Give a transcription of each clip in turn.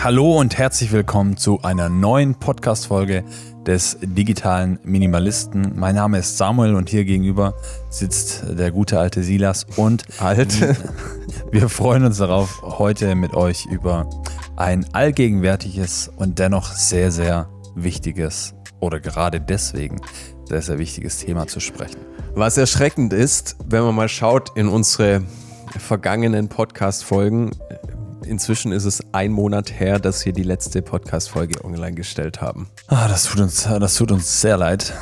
Hallo und herzlich willkommen zu einer neuen Podcast-Folge des digitalen Minimalisten. Mein Name ist Samuel und hier gegenüber sitzt der gute alte Silas und alt. Wir freuen uns darauf, heute mit euch über ein allgegenwärtiges und dennoch sehr, sehr wichtiges oder gerade deswegen sehr, sehr wichtiges Thema zu sprechen. Was erschreckend ist, wenn man mal schaut in unsere vergangenen Podcast-Folgen, inzwischen ist es ein Monat her, dass wir die letzte Podcast-Folge online gestellt haben. Ah, das tut uns, das tut uns sehr leid.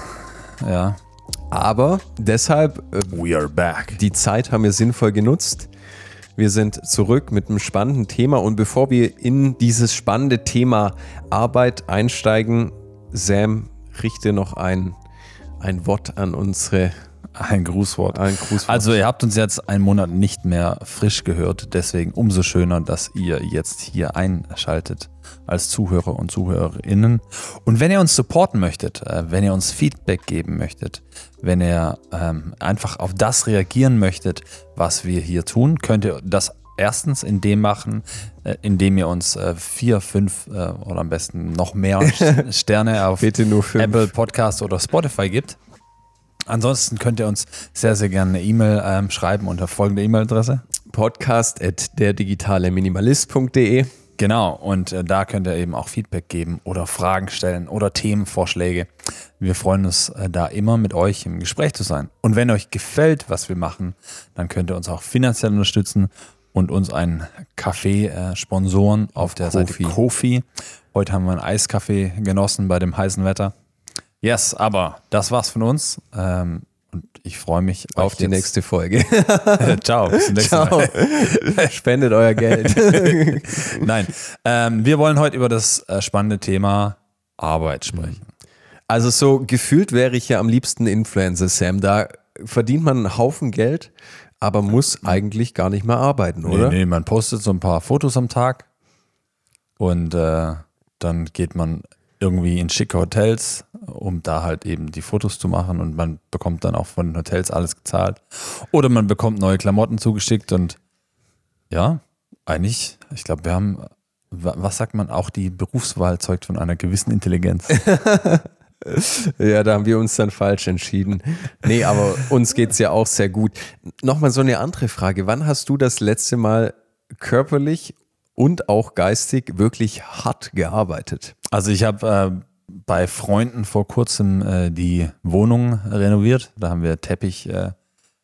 Ja. Aber deshalb, äh, we are back. Die Zeit haben wir sinnvoll genutzt. Wir sind zurück mit einem spannenden Thema und bevor wir in dieses spannende Thema Arbeit einsteigen, Sam, richte noch ein, ein Wort an unsere ein Grußwort. Ein Grußwort. Also ihr habt uns jetzt einen Monat nicht mehr frisch gehört, deswegen umso schöner, dass ihr jetzt hier einschaltet als Zuhörer und Zuhörerinnen. Und wenn ihr uns supporten möchtet, äh, wenn ihr uns Feedback geben möchtet, wenn ihr ähm, einfach auf das reagieren möchtet, was wir hier tun, könnt ihr das erstens in dem machen, äh, indem ihr uns äh, vier, fünf oder am besten noch mehr Sterne auf Apple Podcast oder Spotify gibt. Ansonsten könnt ihr uns sehr, sehr gerne eine E-Mail ähm, schreiben unter folgende E-Mail-Adresse. Podcast at derdigitaleminimalist.de Genau, und äh, da könnt ihr eben auch Feedback geben oder Fragen stellen oder Themenvorschläge. Wir freuen uns äh, da immer mit euch im Gespräch zu sein. Und wenn euch gefällt, was wir machen, dann könnt ihr uns auch finanziell unterstützen und uns einen Kaffee äh, sponsoren auf der Kofi. Seite Kofi. Heute haben wir einen Eiskaffee genossen bei dem heißen Wetter. Yes, aber das war's von uns. Ähm, und ich freue mich auf die nächste Folge. Ciao, bis zum nächsten Ciao. Mal. Spendet euer Geld. Nein, ähm, wir wollen heute über das äh, spannende Thema Arbeit sprechen. Also so gefühlt wäre ich ja am liebsten Influencer, Sam. Da verdient man einen Haufen Geld, aber muss eigentlich gar nicht mehr arbeiten, oder? Nee, nee man postet so ein paar Fotos am Tag und äh, dann geht man irgendwie in schicke Hotels, um da halt eben die Fotos zu machen und man bekommt dann auch von den Hotels alles gezahlt. Oder man bekommt neue Klamotten zugeschickt und ja, eigentlich, ich glaube, wir haben, was sagt man, auch die Berufswahl zeugt von einer gewissen Intelligenz. ja, da haben wir uns dann falsch entschieden. Nee, aber uns geht es ja auch sehr gut. Nochmal so eine andere Frage. Wann hast du das letzte Mal körperlich und auch geistig wirklich hart gearbeitet. Also ich habe äh, bei Freunden vor kurzem äh, die Wohnung renoviert. Da haben wir Teppichreste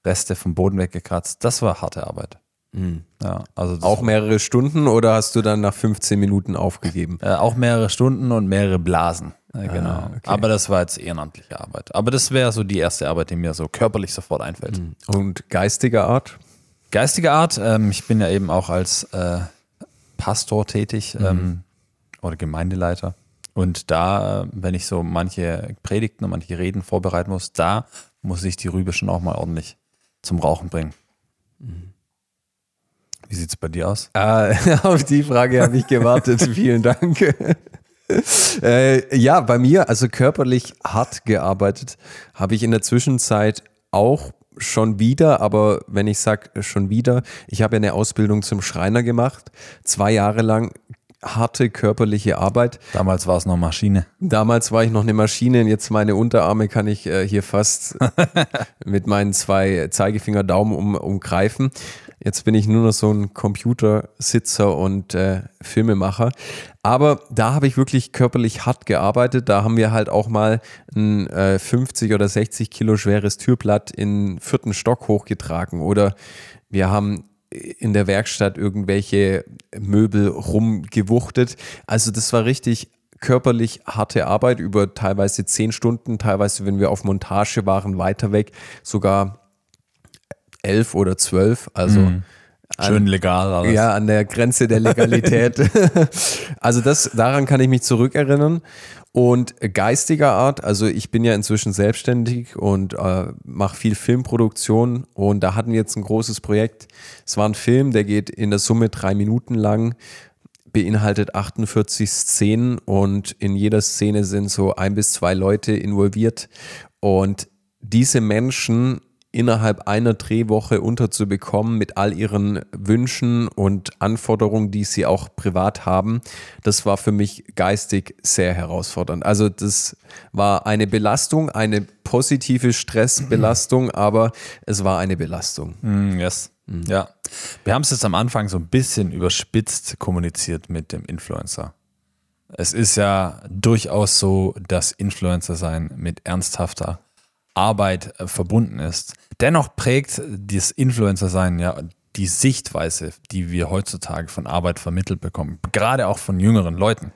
äh, vom Boden weggekratzt. Das war harte Arbeit. Mhm. Ja, also auch mehrere Stunden oder hast du dann nach 15 Minuten aufgegeben? Äh, auch mehrere Stunden und mehrere Blasen. Äh, genau. Ah, okay. Aber das war jetzt ehrenamtliche Arbeit. Aber das wäre so die erste Arbeit, die mir so körperlich sofort einfällt. Mhm. Und geistiger Art? Geistige Art, ähm, ich bin ja eben auch als äh, Pastor tätig mhm. ähm, oder Gemeindeleiter. Und da, wenn ich so manche Predigten und manche Reden vorbereiten muss, da muss ich die Rübe schon auch mal ordentlich zum Rauchen bringen. Mhm. Wie sieht es bei dir aus? Äh, auf die Frage habe ich gewartet. Vielen Dank. äh, ja, bei mir, also körperlich hart gearbeitet, habe ich in der Zwischenzeit auch schon wieder, aber wenn ich sage schon wieder, ich habe eine Ausbildung zum Schreiner gemacht, zwei Jahre lang harte körperliche Arbeit. Damals war es noch Maschine. Damals war ich noch eine Maschine und jetzt meine Unterarme kann ich äh, hier fast mit meinen zwei Zeigefinger Daumen um, umgreifen. Jetzt bin ich nur noch so ein Computersitzer und äh, Filmemacher. Aber da habe ich wirklich körperlich hart gearbeitet. Da haben wir halt auch mal ein äh, 50 oder 60 Kilo schweres Türblatt in vierten Stock hochgetragen. Oder wir haben in der Werkstatt irgendwelche Möbel rumgewuchtet. Also das war richtig körperlich harte Arbeit über teilweise zehn Stunden, teilweise, wenn wir auf Montage waren, weiter weg, sogar elf oder zwölf. Also mhm. Schön legal alles. Ja, an der Grenze der Legalität. also das, daran kann ich mich zurückerinnern. Und geistiger Art, also ich bin ja inzwischen selbstständig und äh, mache viel Filmproduktion und da hatten wir jetzt ein großes Projekt. Es war ein Film, der geht in der Summe drei Minuten lang, beinhaltet 48 Szenen und in jeder Szene sind so ein bis zwei Leute involviert und diese Menschen innerhalb einer Drehwoche unterzubekommen mit all ihren Wünschen und Anforderungen, die sie auch privat haben, das war für mich geistig sehr herausfordernd. Also das war eine Belastung, eine positive Stressbelastung, aber es war eine Belastung. Mm, yes. Mm. Ja. Wir haben es jetzt am Anfang so ein bisschen überspitzt kommuniziert mit dem Influencer. Es ist ja durchaus so, dass Influencer sein mit ernsthafter Arbeit äh, verbunden ist. Dennoch prägt das Influencer-Sein ja die Sichtweise, die wir heutzutage von Arbeit vermittelt bekommen, gerade auch von jüngeren Leuten.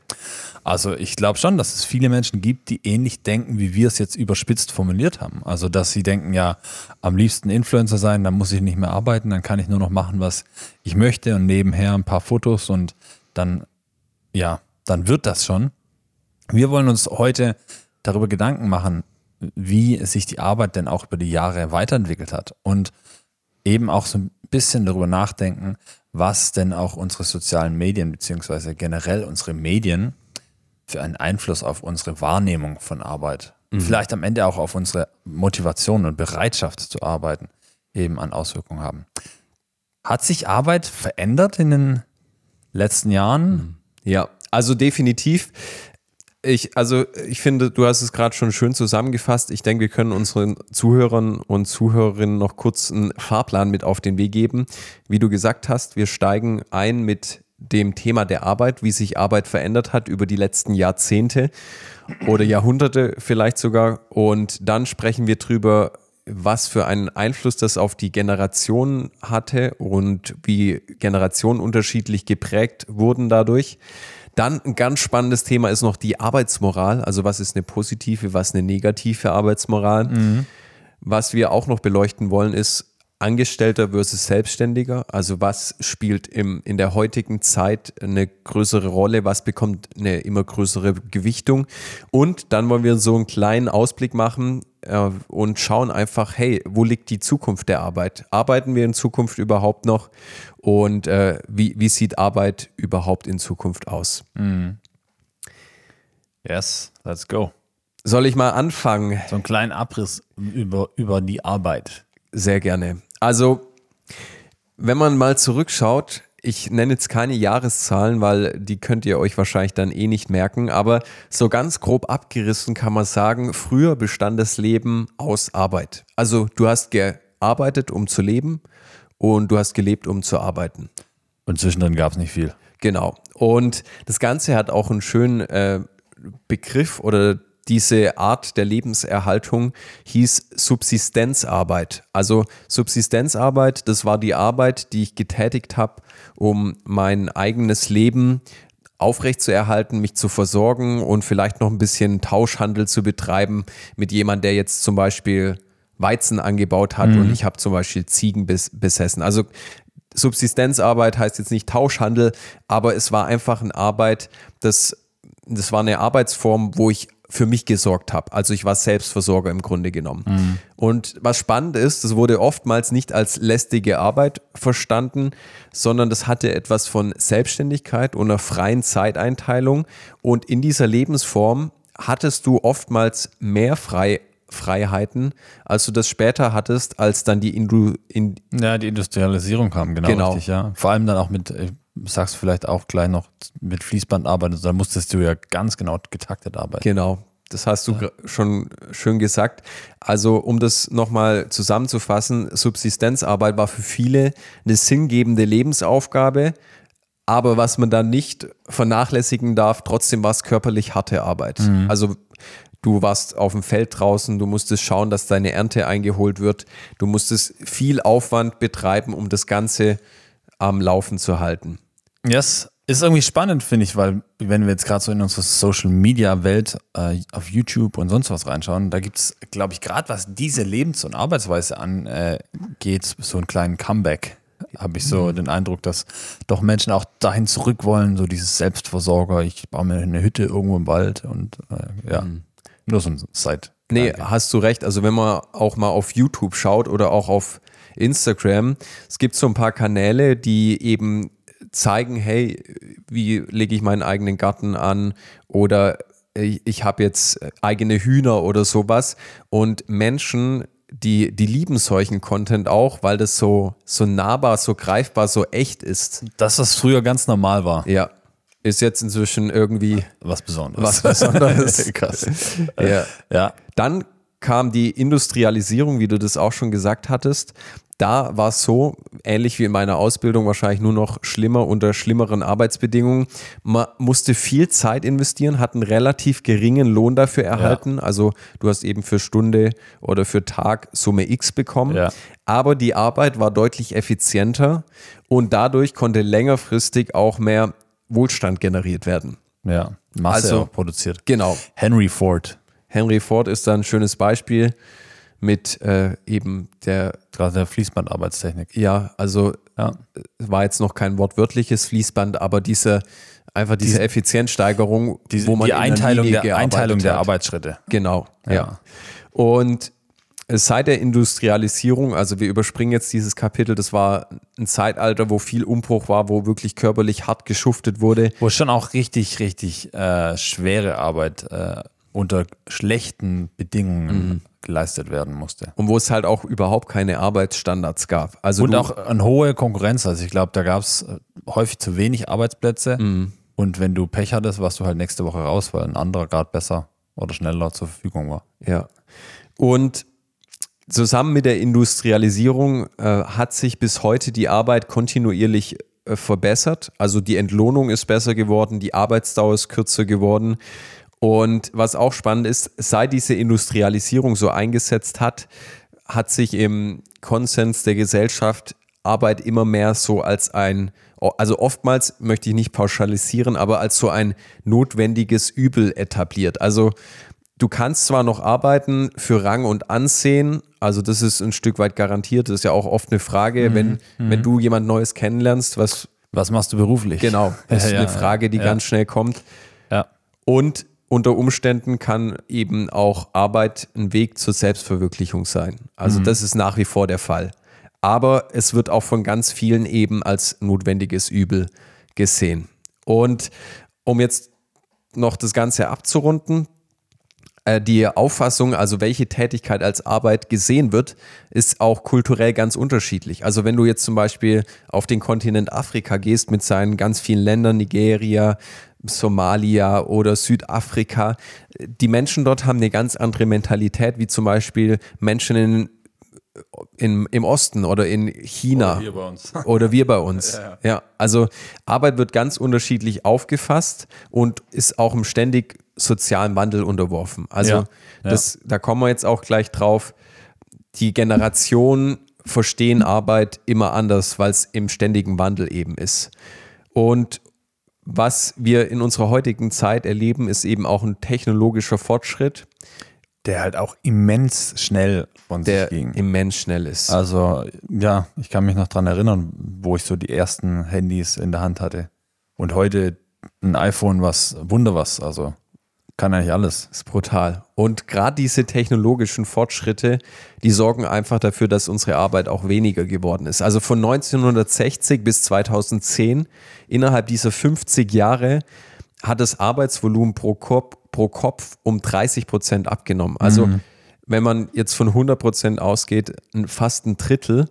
Also ich glaube schon, dass es viele Menschen gibt, die ähnlich denken, wie wir es jetzt überspitzt formuliert haben. Also dass sie denken, ja, am liebsten Influencer sein, dann muss ich nicht mehr arbeiten, dann kann ich nur noch machen, was ich möchte und nebenher ein paar Fotos und dann, ja, dann wird das schon. Wir wollen uns heute darüber Gedanken machen, wie sich die Arbeit denn auch über die Jahre weiterentwickelt hat und eben auch so ein bisschen darüber nachdenken, was denn auch unsere sozialen Medien beziehungsweise generell unsere Medien für einen Einfluss auf unsere Wahrnehmung von Arbeit, mhm. vielleicht am Ende auch auf unsere Motivation und Bereitschaft zu arbeiten, eben an Auswirkungen haben. Hat sich Arbeit verändert in den letzten Jahren? Mhm. Ja, also definitiv. Ich, also ich finde, du hast es gerade schon schön zusammengefasst. Ich denke, wir können unseren Zuhörern und Zuhörerinnen noch kurz einen Fahrplan mit auf den Weg geben. Wie du gesagt hast, wir steigen ein mit dem Thema der Arbeit, wie sich Arbeit verändert hat über die letzten Jahrzehnte oder Jahrhunderte vielleicht sogar. Und dann sprechen wir drüber, was für einen Einfluss das auf die Generation hatte und wie Generationen unterschiedlich geprägt wurden dadurch. Dann ein ganz spannendes Thema ist noch die Arbeitsmoral. Also was ist eine positive, was eine negative Arbeitsmoral. Mhm. Was wir auch noch beleuchten wollen, ist Angestellter versus Selbstständiger. Also was spielt im, in der heutigen Zeit eine größere Rolle? Was bekommt eine immer größere Gewichtung? Und dann wollen wir so einen kleinen Ausblick machen äh, und schauen einfach, hey, wo liegt die Zukunft der Arbeit? Arbeiten wir in Zukunft überhaupt noch? Und äh, wie, wie sieht Arbeit überhaupt in Zukunft aus? Mm. Yes, let's go. Soll ich mal anfangen? So einen kleinen Abriss über, über die Arbeit. Sehr gerne. Also, wenn man mal zurückschaut, ich nenne jetzt keine Jahreszahlen, weil die könnt ihr euch wahrscheinlich dann eh nicht merken, aber so ganz grob abgerissen kann man sagen, früher bestand das Leben aus Arbeit. Also du hast gearbeitet, um zu leben und du hast gelebt, um zu arbeiten. Und zwischendrin gab es nicht viel. Genau. Und das Ganze hat auch einen schönen äh, Begriff oder diese Art der Lebenserhaltung hieß Subsistenzarbeit. Also Subsistenzarbeit, das war die Arbeit, die ich getätigt habe, um mein eigenes Leben aufrechtzuerhalten, mich zu versorgen und vielleicht noch ein bisschen Tauschhandel zu betreiben mit jemandem, der jetzt zum Beispiel Weizen angebaut hat mhm. und ich habe zum Beispiel Ziegen bes besessen. Also Subsistenzarbeit heißt jetzt nicht Tauschhandel, aber es war einfach eine Arbeit, das, das war eine Arbeitsform, wo ich für mich gesorgt habe. Also ich war Selbstversorger im Grunde genommen. Mhm. Und was spannend ist, das wurde oftmals nicht als lästige Arbeit verstanden, sondern das hatte etwas von Selbstständigkeit und einer freien Zeiteinteilung. Und in dieser Lebensform hattest du oftmals mehr frei Freiheiten, als du das später hattest, als dann die Indu in ja, die Industrialisierung kam, genau, genau. Richtig, ja. Vor allem dann auch mit, ich sagst vielleicht auch gleich noch mit Fließband arbeiten, da musstest du ja ganz genau getaktet arbeiten. Genau, das hast du ja. schon schön gesagt. Also, um das nochmal zusammenzufassen, Subsistenzarbeit war für viele eine sinngebende Lebensaufgabe, aber was man dann nicht vernachlässigen darf, trotzdem war es körperlich harte Arbeit. Mhm. Also, du warst auf dem Feld draußen, du musstest schauen, dass deine Ernte eingeholt wird, du musstest viel Aufwand betreiben, um das Ganze am Laufen zu halten. Yes, ist irgendwie spannend, finde ich, weil wenn wir jetzt gerade so in unsere Social Media Welt äh, auf YouTube und sonst was reinschauen, da gibt es, glaube ich, gerade was diese Lebens- und Arbeitsweise angeht, äh, so einen kleinen Comeback. Habe ich so mhm. den Eindruck, dass doch Menschen auch dahin zurück wollen, so dieses Selbstversorger, ich baue mir eine Hütte irgendwo im Wald und äh, ja, mhm. nur so ein Side. Nee, hast du recht. Also wenn man auch mal auf YouTube schaut oder auch auf Instagram, es gibt so ein paar Kanäle, die eben zeigen, hey, wie lege ich meinen eigenen Garten an oder ich habe jetzt eigene Hühner oder sowas und Menschen die, die lieben solchen Content auch, weil das so, so nahbar, so greifbar, so echt ist. Dass das früher ganz normal war. Ja. Ist jetzt inzwischen irgendwie Was was Besonderes. Besonderes. Krass. ja. Ja. Dann kam die Industrialisierung, wie du das auch schon gesagt hattest. Da war es so, ähnlich wie in meiner Ausbildung, wahrscheinlich nur noch schlimmer unter schlimmeren Arbeitsbedingungen. Man musste viel Zeit investieren, hat einen relativ geringen Lohn dafür erhalten. Also du hast eben für Stunde oder für Tag Summe X bekommen. Ja. Aber die Arbeit war deutlich effizienter und dadurch konnte längerfristig auch mehr Wohlstand generiert werden. Ja. Masse Also- produziert. Genau. Henry Ford. Henry Ford ist da ein schönes Beispiel mit äh, eben der, Gerade der Fließbandarbeitstechnik. ja, also Ja. es war jetzt noch kein wortwörtliches Fließband, aber diese einfach diese Effizienzsteigerung, Diese, wo man die Einteilung, Linie der, Einteilung der hat. Arbeitsschritte. Genau, ja. Ja. Und seit der Industrialisierung, also wir überspringen jetzt dieses Kapitel, das war ein Zeitalter, wo viel Umbruch war, wo wirklich körperlich hart geschuftet wurde. Wo schon auch richtig, richtig äh, schwere Arbeit äh, unter schlechten Bedingungen Mhm. Geleistet werden musste. Und wo es halt auch überhaupt keine Arbeitsstandards gab. Also Und auch eine hohe Konkurrenz. Also ich glaube, da gab es häufig zu wenig Arbeitsplätze. Mhm. Und wenn du Pech hattest, warst du halt nächste Woche raus, weil ein anderer gerade besser oder schneller zur Verfügung war. Ja. Und zusammen mit der Industrialisierung äh, hat sich bis heute die Arbeit kontinuierlich äh, verbessert. Also die Entlohnung ist besser geworden, die Arbeitsdauer ist kürzer geworden. Und was auch spannend ist, seit diese Industrialisierung so eingesetzt hat, hat sich im Konsens der Gesellschaft Arbeit immer mehr so als ein, also oftmals möchte ich nicht pauschalisieren, aber als so ein notwendiges Übel etabliert. Also du kannst zwar noch arbeiten für Rang und Ansehen, also das ist ein Stück weit garantiert, das ist ja auch oft eine Frage, wenn, wenn du jemand Neues kennenlernst, was Was machst du beruflich? genau, das ist Ja, eine ja, Frage, die ja. ganz schnell kommt. Ja. Und unter Umständen kann eben auch Arbeit ein Weg zur Selbstverwirklichung sein. Also das ist nach wie vor der Fall. Aber es wird auch von ganz vielen eben als notwendiges Übel gesehen. Und um jetzt noch das Ganze abzurunden, äh, die Auffassung, also welche Tätigkeit als Arbeit gesehen wird, ist auch kulturell ganz unterschiedlich. Also wenn du jetzt zum Beispiel auf den Kontinent Afrika gehst mit seinen ganz vielen Ländern, Nigeria, Somalia oder Südafrika, die Menschen dort haben eine ganz andere Mentalität, wie zum Beispiel Menschen in, in, im Osten oder in China. Hier bei uns. Oder wir bei uns. Ja, also Arbeit wird ganz unterschiedlich aufgefasst und ist auch im ständig sozialen Wandel unterworfen. Also Ja, ja. Das, da kommen wir jetzt auch gleich drauf. Die Generationen verstehen Arbeit immer anders, weil es im ständigen Wandel eben ist. Und was wir in unserer heutigen Zeit erleben, ist eben auch ein technologischer Fortschritt, Der halt auch immens schnell von der sich ging. immens schnell ist. Also, ja, ich kann mich noch dran erinnern, wo ich so die ersten Handys in der Hand hatte. Und heute ein iPhone, was Wunder was. Also, kann eigentlich alles. ist brutal. Und gerade diese technologischen Fortschritte, die sorgen einfach dafür, dass unsere Arbeit auch weniger geworden ist. Also von 1960 bis 2010, innerhalb dieser 50 Jahre, hat das Arbeitsvolumen pro Kopf, pro Kopf um 30 Prozent abgenommen. Also wenn man jetzt von 100 Prozent ausgeht, fast ein Drittel.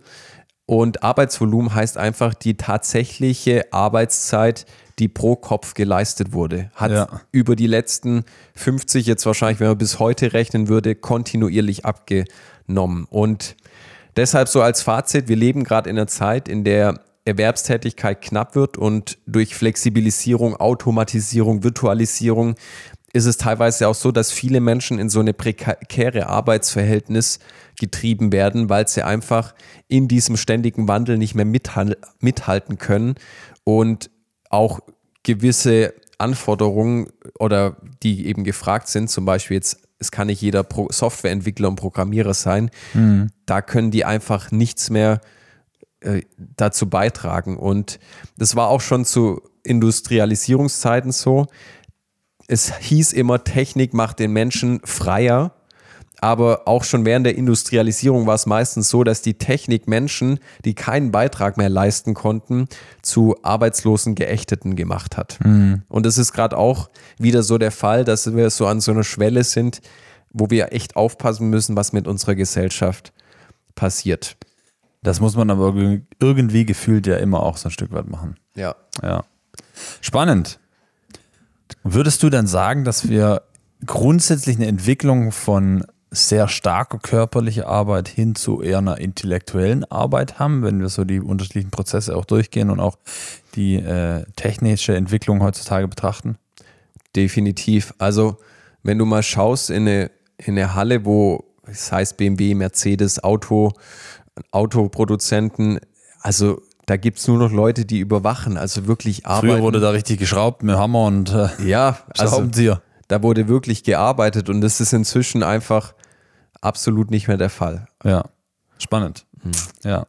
Und Arbeitsvolumen heißt einfach die tatsächliche Arbeitszeit, die pro Kopf geleistet wurde, hat Ja. über die letzten 50 jetzt wahrscheinlich, wenn man bis heute rechnen würde, kontinuierlich abgenommen. Und deshalb so als Fazit, wir leben gerade in einer Zeit, in der Erwerbstätigkeit knapp wird und durch Flexibilisierung, Automatisierung, Virtualisierung ist es teilweise auch so, dass viele Menschen in so eine prekäre Arbeitsverhältnis getrieben werden, weil sie einfach in diesem ständigen Wandel nicht mehr mithal mithalten können und auch gewisse Anforderungen oder die eben gefragt sind, zum Beispiel jetzt, es kann nicht jeder Pro Softwareentwickler und Programmierer sein, da können die einfach nichts mehr äh, dazu beitragen. Und das war auch schon zu Industrialisierungszeiten so. Es hieß immer, Technik macht den Menschen freier. Aber auch schon während der Industrialisierung war es meistens so, dass die Technik Menschen, die keinen Beitrag mehr leisten konnten, zu arbeitslosen Geächteten gemacht hat. Und das ist gerade auch wieder so der Fall, dass wir so an so einer Schwelle sind, wo wir echt aufpassen müssen, was mit unserer Gesellschaft passiert. Das muss man aber irgendwie gefühlt ja immer auch so ein Stück weit machen. Ja. Ja. Spannend. Würdest du dann sagen, dass wir grundsätzlich eine Entwicklung von sehr starker körperlicher Arbeit hin zu eher einer intellektuellen Arbeit haben, wenn wir so die unterschiedlichen Prozesse auch durchgehen und auch die äh, technische Entwicklung heutzutage betrachten? Definitiv. Also, wenn du mal schaust in eine, in eine Halle, wo es heißt BMW, Mercedes, Auto, Autoproduzenten, also da gibt es nur noch Leute, die überwachen, also wirklich arbeiten. Früher wurde da richtig geschraubt mit Hammer und äh, ja, also Schraubenzieher. Da wurde wirklich gearbeitet und das ist inzwischen einfach absolut nicht mehr der Fall. Ja, spannend. Ja.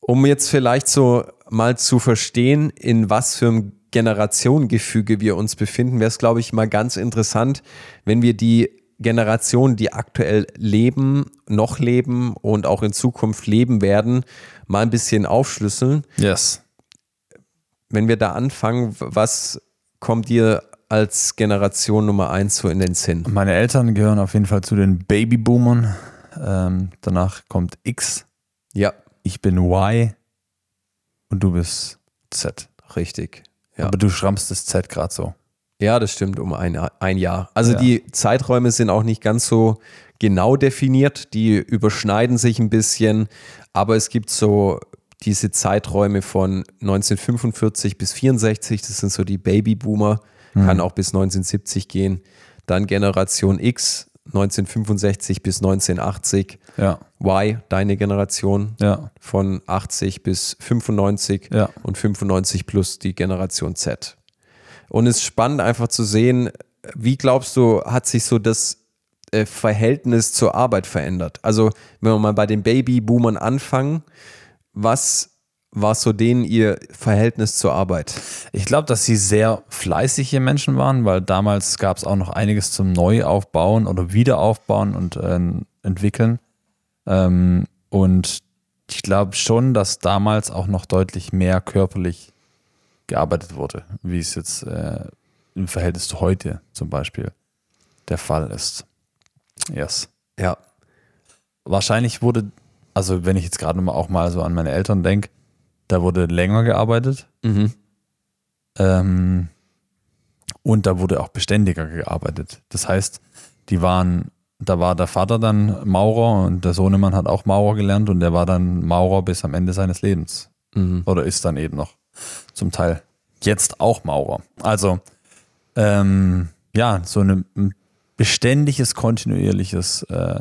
Um jetzt vielleicht so mal zu verstehen, in was für einem Generationengefüge wir uns befinden, wäre es, glaube ich, mal ganz interessant, wenn wir die Generationen, die aktuell leben, noch leben und auch in Zukunft leben werden, mal ein bisschen aufschlüsseln. Yes. Wenn wir da anfangen, was kommt dir als Generation Nummer eins so in den Sinn? Meine Eltern gehören auf jeden Fall zu den Babyboomern. Ähm, danach kommt X. Ja, Ich bin Y. Und du bist Z. richtig. Ja. Aber du schrammst das Z gerade so. Ja, das stimmt, um ein, ein Jahr. Also Ja. die Zeiträume sind auch nicht ganz so genau definiert, die überschneiden sich ein bisschen, aber es gibt so diese Zeiträume von 1945 bis 64, das sind so die Babyboomer, kann auch bis 1970 gehen. Dann Generation X, 1965 bis 1980. Ja, Y, deine Generation, ja, von 80 bis 95 Ja. und 95 plus die Generation Z. Und es ist spannend einfach zu sehen, wie glaubst du, hat sich so das äh, Verhältnis zur Arbeit verändert? Also, wenn wir mal bei den Babyboomern anfangen, was war so denen ihr Verhältnis zur Arbeit? Ich glaube, dass sie sehr fleißige Menschen waren, weil damals gab es auch noch einiges zum Neuaufbauen oder Wiederaufbauen und äh, entwickeln. Ähm, und ich glaube schon, dass damals auch noch deutlich mehr körperlich gearbeitet wurde, wie es jetzt äh, im Verhältnis zu heute zum Beispiel der Fall ist. Yes. Ja, Wahrscheinlich wurde, also wenn ich jetzt gerade mal auch mal so an meine Eltern denke, da wurde länger gearbeitet. mhm. Ähm, und da wurde auch beständiger gearbeitet. Das heißt, die waren, da war der Vater dann Maurer und der Sohnemann hat auch Maurer gelernt und der war dann Maurer bis am Ende seines Lebens. Mhm. Oder ist dann eben noch zum Teil jetzt auch Maurer. Also, ähm, ja, so eine, ein beständiges, kontinuierliches äh,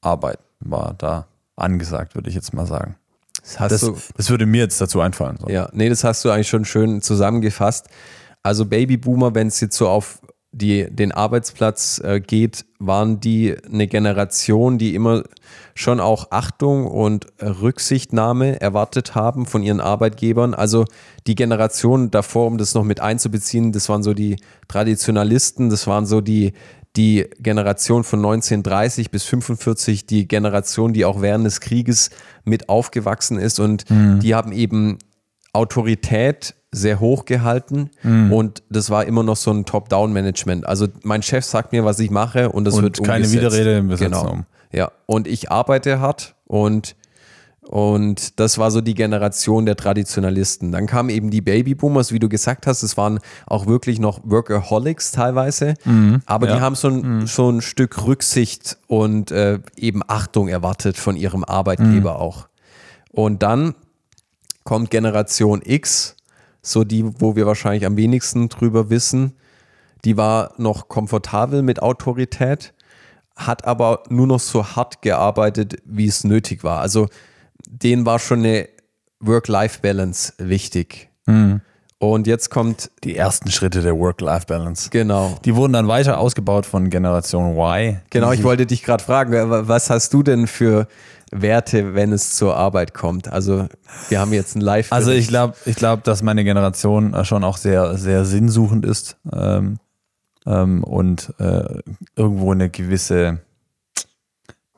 Arbeit war da angesagt, würde ich jetzt mal sagen. Das Das, du. das würde mir jetzt dazu einfallen. So. Ja, nee, das hast du eigentlich schon schön zusammengefasst. Also Babyboomer, wenn es jetzt so auf die, den Arbeitsplatz äh, geht, waren die eine Generation, die immer schon auch Achtung und Rücksichtnahme erwartet haben von ihren Arbeitgebern. Also die Generation davor, um das noch mit einzubeziehen, das waren so die Traditionalisten, das waren so die, die Generation von 1930 bis 45, die Generation, die auch während des Krieges mit aufgewachsen ist und die haben eben Autorität sehr hoch gehalten Mhm. und das war immer noch so ein Top-Down-Management. Also mein Chef sagt mir, was ich mache und das Und wird keine umgesetzt. Widerrede im Gesetz Genau. Ja, und ich arbeite hart und und das war so die Generation der Traditionalisten. Dann kamen eben die Babyboomers, wie du gesagt hast, es waren auch wirklich noch Workaholics teilweise, aber die Mhm. ja. haben so ein, so ein Stück Rücksicht und äh, eben Achtung erwartet von ihrem Arbeitgeber Mhm. auch. Und dann kommt Generation X, so die, wo wir wahrscheinlich am wenigsten drüber wissen. Die war noch komfortabel mit Autorität, hat aber nur noch so hart gearbeitet, wie es nötig war. Also denen war schon eine Work-Life-Balance wichtig. Und jetzt kommt, Die ersten Schritte der Work-Life-Balance. genau, Die wurden dann weiter ausgebaut von Generation Y. genau, ich wollte dich gerade fragen, wa- was hast du denn für Werte, wenn es zur Arbeit kommt? Also wir haben jetzt ein live Also ich glaube, ich glaube, dass meine Generation äh, schon auch sehr, sehr sinnsuchend ist ähm, ähm, und äh, irgendwo eine gewisse,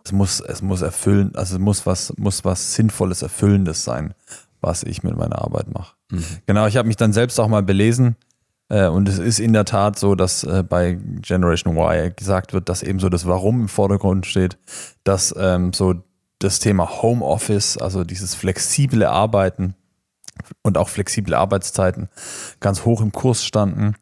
es muss, es muss erfüllen, also es muss was, muss was Sinnvolles, Erfüllendes sein, was ich mit meiner Arbeit mache. Genau, ich habe mich dann selbst auch mal belesen, Äh, und es ist in der Tat so, dass äh, bei Generation Y gesagt wird, dass eben so das Warum im Vordergrund steht, dass ähm, so das Thema Homeoffice, also dieses flexible Arbeiten und auch flexible Arbeitszeiten ganz hoch im Kurs standen.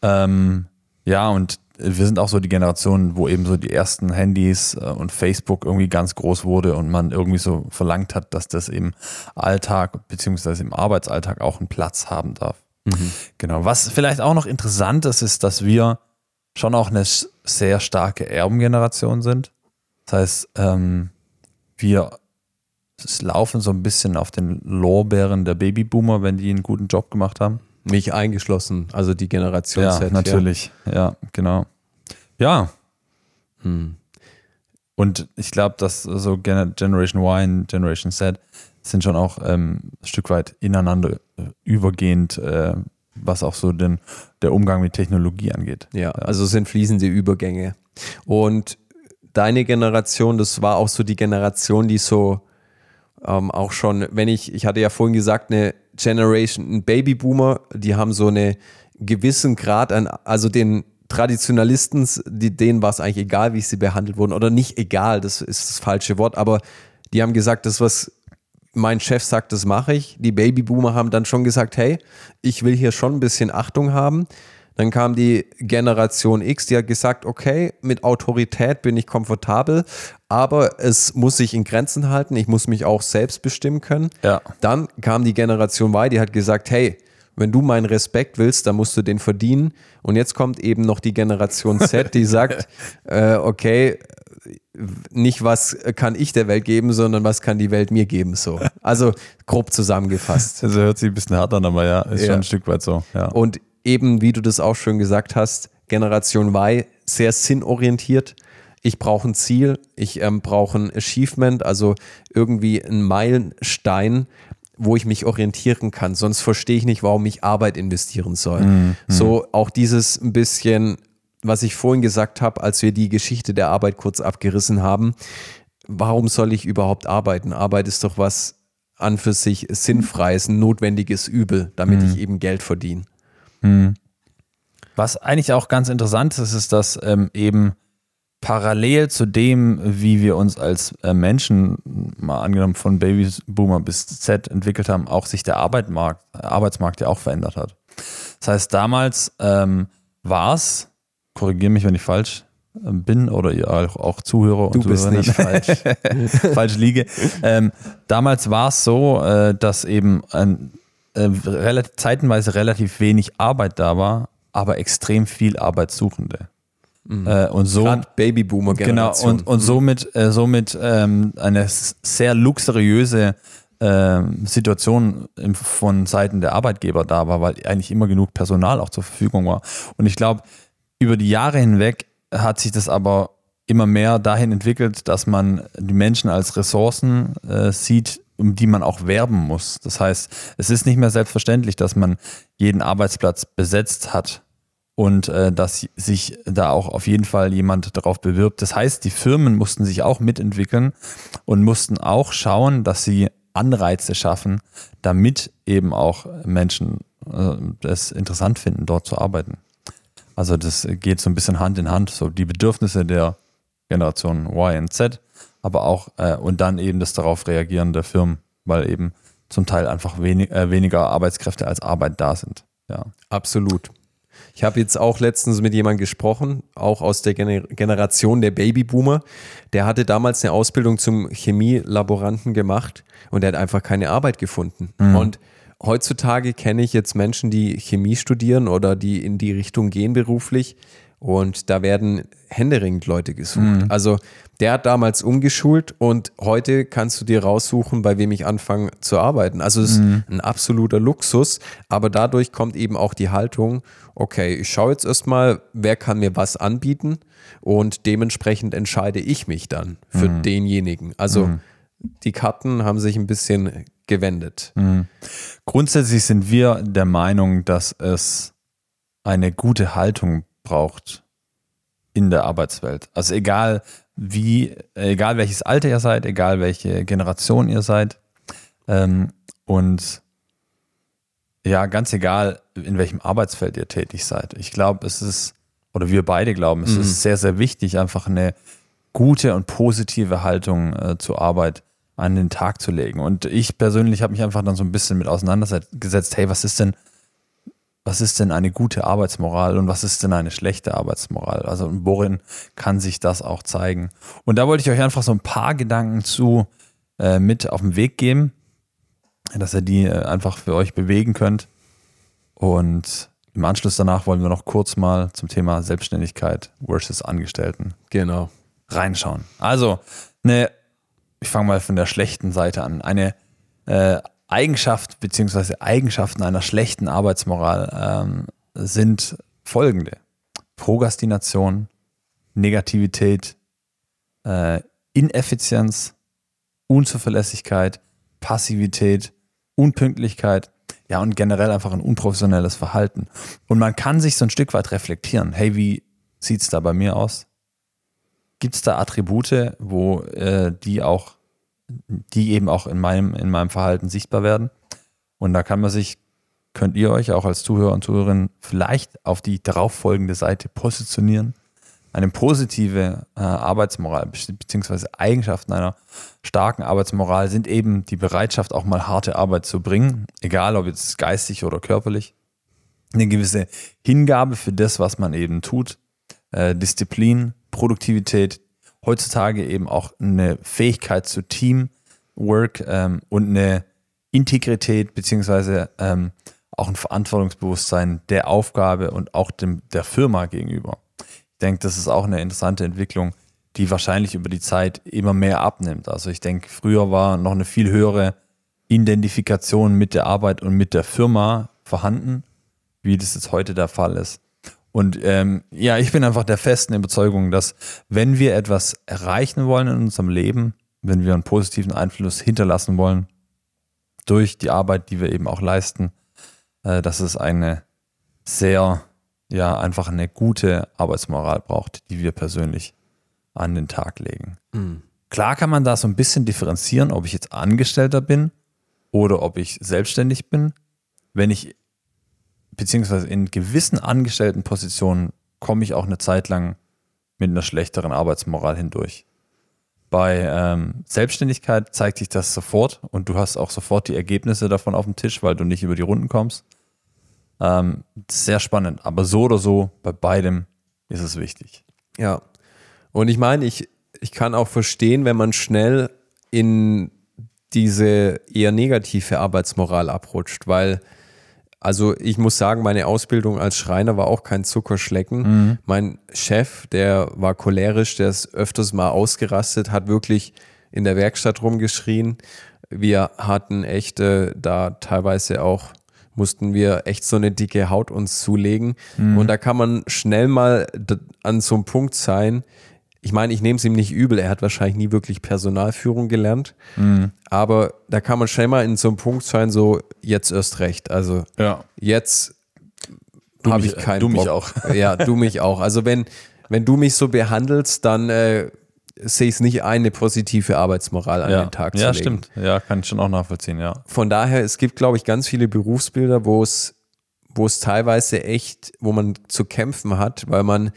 Ähm, ja, und wir sind auch so die Generation, wo eben so die ersten Handys äh, und Facebook irgendwie ganz groß wurde und man irgendwie so verlangt hat, dass das im Alltag beziehungsweise im Arbeitsalltag auch einen Platz haben darf. Mhm. Genau. Was vielleicht auch noch interessant ist, ist, dass wir schon auch eine sehr starke Erbengeneration sind. Das heißt, ähm, wir laufen so ein bisschen auf den Lorbeeren der Babyboomer, wenn die einen guten Job gemacht haben. Mich eingeschlossen, also die Generation ja, Z. Natürlich, ja, ja genau. Ja. Hm. Und ich glaube, dass so Generation Y und Generation Z sind schon auch ähm, ein Stück weit ineinander äh, übergehend, äh, was auch so den, der Umgang mit Technologie angeht. Ja, ja, also sind fließende Übergänge. Und deine Generation, das war auch so die Generation, die so ähm, auch schon, wenn ich, ich hatte ja vorhin gesagt, eine Generation, Babyboomer, die haben so einen gewissen Grad an, also den Traditionalisten, die, denen war es eigentlich egal, wie sie behandelt wurden, oder nicht egal, das ist das falsche Wort, aber die haben gesagt, das, was mein Chef sagt, das mache ich. Die Babyboomer haben dann schon gesagt, hey, ich will hier schon ein bisschen Achtung haben. Dann kam die Generation X, die hat gesagt, okay, mit Autorität bin ich komfortabel, aber es muss sich in Grenzen halten, ich muss mich auch selbst bestimmen können. Ja. Dann kam die Generation Y, die hat gesagt, hey, wenn du meinen Respekt willst, dann musst du den verdienen. Und jetzt kommt eben noch die Generation Z, die sagt, äh, okay, nicht was kann ich der Welt geben, sondern was kann die Welt mir geben. So. Also grob zusammengefasst. Also hört sich ein bisschen hart an, aber ja, ist ja. schon ein Stück weit so. Ja. Und eben, wie du das auch schon gesagt hast, Generation Y sehr sinnorientiert. Ich brauche ein Ziel, ich ähm, brauche ein Achievement, also irgendwie ein Meilenstein, wo ich mich orientieren kann. Sonst verstehe ich nicht, warum ich Arbeit investieren soll. Mhm. So auch dieses ein bisschen, was ich vorhin gesagt habe, als wir die Geschichte der Arbeit kurz abgerissen haben. Warum soll ich überhaupt arbeiten? Arbeit ist doch was an für sich sinnfreies, ein notwendiges Übel, damit mhm. ich eben Geld verdiene. Hm. Was eigentlich auch ganz interessant ist, ist, dass ähm, eben parallel zu dem, wie wir uns als äh, Menschen, mal angenommen von Babyboomer bis Z entwickelt haben, auch sich der Arbeitsmarkt, Arbeitsmarkt ja auch verändert hat. Das heißt, damals ähm, war es, korrigiere mich, wenn ich falsch äh, bin oder ihr auch, auch Zuhörer und Du bist nicht falsch. falsch liege. Ähm, damals war es so, äh, dass eben ein äh, relativ, zeitenweise relativ wenig Arbeit da war, aber extrem viel Arbeitssuchende. Mhm. Äh, und so Babyboomer Generation. Genau und, und mhm. somit äh, somit ähm, eine sehr luxuriöse äh, Situation im, von Seiten der Arbeitgeber da war, weil eigentlich immer genug Personal auch zur Verfügung war. Und ich glaube, über die Jahre hinweg hat sich das aber immer mehr dahin entwickelt, dass man die Menschen als Ressourcen äh, sieht, um die man auch werben muss. Das heißt, es ist nicht mehr selbstverständlich, dass man jeden Arbeitsplatz besetzt hat und äh, dass sich da auch auf jeden Fall jemand darauf bewirbt. Das heißt, die Firmen mussten sich auch mitentwickeln und mussten auch schauen, dass sie Anreize schaffen, damit eben auch Menschen äh, es interessant finden, dort zu arbeiten. Also das geht so ein bisschen Hand in Hand, so die Bedürfnisse der Generation Y und Z aber auch äh, und dann eben das darauf reagieren der Firmen, weil eben zum Teil einfach wenig, äh, weniger Arbeitskräfte als Arbeit da sind. Ja. Absolut. Ich habe jetzt auch letztens mit jemandem gesprochen, auch aus der Gener Generation der Babyboomer. Der hatte damals eine Ausbildung zum Chemielaboranten gemacht und der hat einfach keine Arbeit gefunden. Mhm. Und heutzutage kenne ich jetzt Menschen, die Chemie studieren oder die in die Richtung gehen beruflich und da werden händeringend Leute gesucht. Mhm. Also der hat damals umgeschult und heute kannst du dir raussuchen, bei wem ich anfange zu arbeiten. Also es mhm. ist ein absoluter Luxus, aber dadurch kommt eben auch die Haltung, okay, ich schaue jetzt erstmal, wer kann mir was anbieten und dementsprechend entscheide ich mich dann für mhm. denjenigen. Also mhm. die Karten haben sich ein bisschen gewendet. Mhm. Grundsätzlich sind wir der Meinung, dass es eine gute Haltung braucht in der Arbeitswelt. Also egal wie, egal welches Alter ihr seid, egal welche Generation ihr seid. Ähm, und ja, ganz egal, in welchem Arbeitsfeld ihr tätig seid. Ich glaube, es ist, oder wir beide glauben, es Mhm. ist sehr, sehr wichtig, einfach eine gute und positive Haltung äh, zur Arbeit an den Tag zu legen. Und ich persönlich habe mich einfach dann so ein bisschen mit auseinandergesetzt, hey, was ist denn, was ist denn eine gute Arbeitsmoral und was ist denn eine schlechte Arbeitsmoral? Also worin kann sich das auch zeigen? Und da wollte ich euch einfach so ein paar Gedanken zu äh, mit auf den Weg geben, dass ihr die äh, einfach für euch bewegen könnt. Und im Anschluss danach wollen wir noch kurz mal zum Thema Selbstständigkeit versus Angestellten Genau. reinschauen. Also, eine, ich fange mal von der schlechten Seite an. Eine äh, Eigenschaft bzw. Eigenschaften einer schlechten Arbeitsmoral ähm, sind folgende: Prokrastination, Negativität, äh, Ineffizienz, Unzuverlässigkeit, Passivität, Unpünktlichkeit, ja, und generell einfach ein unprofessionelles Verhalten. Und man kann sich so ein Stück weit reflektieren. Hey, wie sieht's da bei mir aus? Gibt es da Attribute, wo äh, die auch, die eben auch in meinem, in meinem Verhalten sichtbar werden? Und da kann man sich, könnt ihr euch auch als Zuhörer und Zuhörerin vielleicht auf die darauffolgende Seite positionieren. Eine positive äh, Arbeitsmoral be- beziehungsweise Eigenschaften einer starken Arbeitsmoral sind eben die Bereitschaft, auch mal harte Arbeit zu bringen, egal ob jetzt geistig oder körperlich. Eine gewisse Hingabe für das, was man eben tut, äh, Disziplin, Produktivität, heutzutage eben auch eine Fähigkeit zu Teamwork ähm, und eine Integrität beziehungsweise ähm, auch ein Verantwortungsbewusstsein der Aufgabe und auch dem, der Firma gegenüber. Ich denke, das ist auch eine interessante Entwicklung, die wahrscheinlich über die Zeit immer mehr abnimmt. Also ich denke, früher war noch eine viel höhere Identifikation mit der Arbeit und mit der Firma vorhanden, wie das jetzt heute der Fall ist. Und ähm, ja, ich bin einfach der festen Überzeugung, dass wenn wir etwas erreichen wollen in unserem Leben, wenn wir einen positiven Einfluss hinterlassen wollen, durch die Arbeit, die wir eben auch leisten, äh, dass es eine sehr, ja, einfach eine gute Arbeitsmoral braucht, die wir persönlich an den Tag legen. Klar kann man da so ein bisschen differenzieren, ob ich jetzt Angestellter bin oder ob ich selbstständig bin. Wenn ich, beziehungsweise in gewissen angestellten Positionen, komme ich auch eine Zeit lang mit einer schlechteren Arbeitsmoral hindurch. Bei ähm, Selbstständigkeit zeigt sich das sofort und du hast auch sofort die Ergebnisse davon auf dem Tisch, weil du nicht über die Runden kommst. Ähm, sehr spannend, aber so oder so, bei beidem ist es wichtig. Ja. Und ich meine, ich, ich kann auch verstehen, wenn man schnell in diese eher negative Arbeitsmoral abrutscht, weil, also ich muss sagen, meine Ausbildung als Schreiner war auch kein Zuckerschlecken. Mein Chef, der war cholerisch, der ist öfters mal ausgerastet, hat wirklich in der Werkstatt rumgeschrien. Wir hatten echte, da teilweise auch mussten wir echt so eine dicke Haut uns zulegen. Und da kann man schnell mal an so einem Punkt sein. Ich meine, ich nehme es ihm nicht übel, er hat wahrscheinlich nie wirklich Personalführung gelernt. Aber da kann man schnell mal in so einem Punkt sein, so jetzt erst recht. Also Ja. jetzt habe mich- ich keinen du mich Bock. auch. Ja, du mich auch. Also wenn, wenn du mich so behandelst, dann äh, sehe ich es nicht ein, eine positive Arbeitsmoral an Ja, den Tag ja zu legen. stimmt. Ja, kann ich schon auch nachvollziehen, ja. Von daher, es gibt, glaube ich, ganz viele Berufsbilder, wo es, wo es teilweise echt, wo man zu kämpfen hat, weil man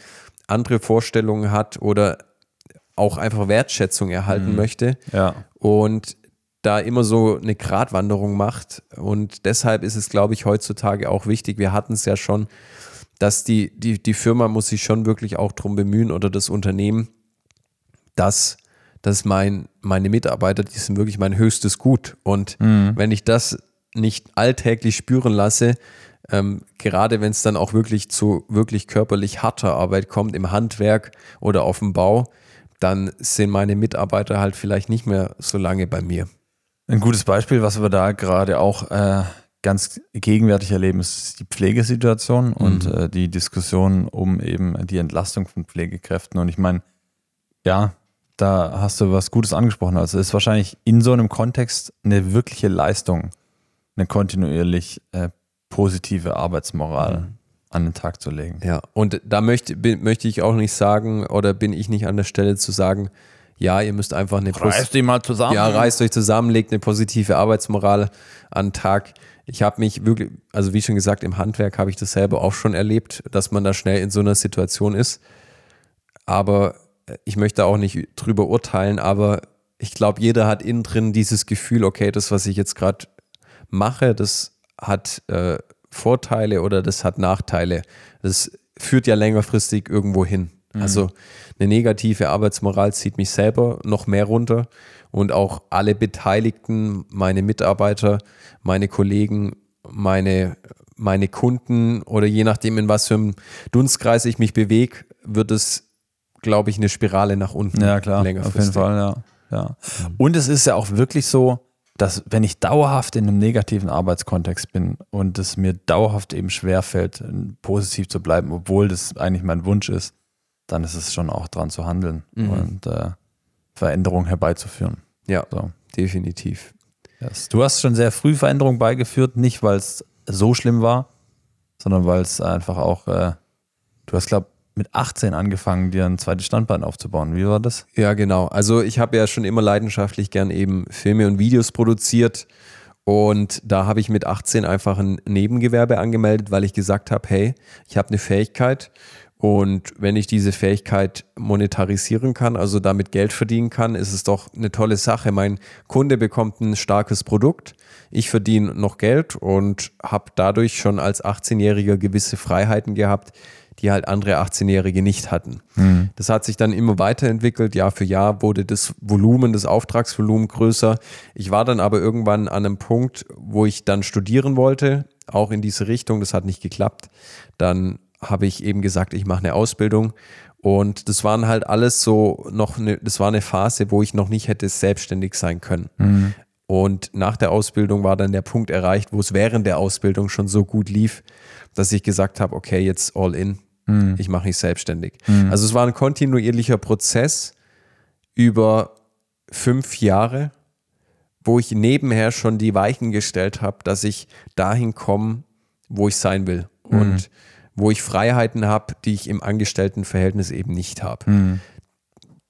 andere Vorstellungen hat oder auch einfach Wertschätzung erhalten möchte Ja. und da immer so eine Gratwanderung macht. Und deshalb ist es, glaube ich, heutzutage auch wichtig. Wir hatten es ja schon, dass die, die, die Firma muss sich schon wirklich auch drum bemühen oder das Unternehmen, dass, dass mein, meine Mitarbeiter, die sind wirklich mein höchstes Gut. Und wenn ich das nicht alltäglich spüren lasse, ähm, gerade wenn es dann auch wirklich zu wirklich körperlich harter Arbeit kommt, im Handwerk oder auf dem Bau, dann sind meine Mitarbeiter halt vielleicht nicht mehr so lange bei mir. Ein gutes Beispiel, was wir da gerade auch äh, ganz gegenwärtig erleben, ist die Pflegesituation und äh, die Diskussion um eben die Entlastung von Pflegekräften. Und ich meine, ja, da hast du was Gutes angesprochen. Also ist wahrscheinlich in so einem Kontext eine wirkliche Leistung, eine kontinuierlich äh, positive Arbeitsmoral an den Tag zu legen. Ja, und da möchte, bin, möchte ich auch nicht sagen, oder bin ich nicht an der Stelle zu sagen, ja, ihr müsst einfach eine Reiß die mal zusammen. Ja, reißt euch zusammen, legt eine positive Arbeitsmoral an den Tag. Ich habe mich wirklich, also wie schon gesagt, im Handwerk habe ich das selber auch schon erlebt, dass man da schnell in so einer Situation ist. Aber ich möchte auch nicht drüber urteilen, aber ich glaube, jeder hat innen drin dieses Gefühl, okay, das, was ich jetzt gerade mache, das hat äh, Vorteile oder das hat Nachteile. Das führt ja längerfristig irgendwo hin. Mhm. Also eine negative Arbeitsmoral zieht mich selber noch mehr runter und auch alle Beteiligten, meine Mitarbeiter, meine Kollegen, meine, meine Kunden oder je nachdem, in was für einem Dunstkreis ich mich bewege, wird es, glaube ich, eine Spirale nach unten. Ja, klar, auf jeden Fall, ja. ja. Mhm. Und es ist ja auch wirklich so, dass wenn ich dauerhaft in einem negativen Arbeitskontext bin und es mir dauerhaft eben schwerfällt, positiv zu bleiben, obwohl das eigentlich mein Wunsch ist, dann ist es schon auch dran zu handeln mhm. und äh, Veränderungen herbeizuführen. Ja, so. definitiv. Yes. Du hast schon sehr früh Veränderungen beigeführt, nicht weil es so schlimm war, sondern weil es einfach auch, äh, du hast, glaube mit 18 angefangen, dir ein zweites Standbein aufzubauen. Wie war das? Ja, genau. Also ich habe ja schon immer leidenschaftlich gern eben Filme und Videos produziert. Und da habe ich mit 18 einfach ein Nebengewerbe angemeldet, weil ich gesagt habe, hey, ich habe eine Fähigkeit und wenn ich diese Fähigkeit monetarisieren kann, also damit Geld verdienen kann, ist es doch eine tolle Sache. Mein Kunde bekommt ein starkes Produkt, ich verdiene noch Geld und habe dadurch schon als 18-Jähriger gewisse Freiheiten gehabt, die halt andere 18-Jährige nicht hatten. Mhm. Das hat sich dann immer weiterentwickelt. Jahr für Jahr wurde das Volumen, das Auftragsvolumen größer. Ich war dann aber irgendwann an einem Punkt, wo ich dann studieren wollte, auch in diese Richtung. Das hat nicht geklappt. Dann habe ich eben gesagt, ich mache eine Ausbildung. Und das waren halt alles so noch eine, das war eine Phase, wo ich noch nicht hätte selbstständig sein können. Mhm. Und nach der Ausbildung war dann der Punkt erreicht, wo es während der Ausbildung schon so gut lief, dass ich gesagt habe, okay, jetzt all in. Mhm. Ich mache mich selbstständig. Mhm. Also es war ein kontinuierlicher Prozess über fünf Jahre, wo ich nebenher schon die Weichen gestellt habe, dass ich dahin komme, wo ich sein will. Und mhm wo ich Freiheiten habe, die ich im Angestelltenverhältnis eben nicht habe. Mhm.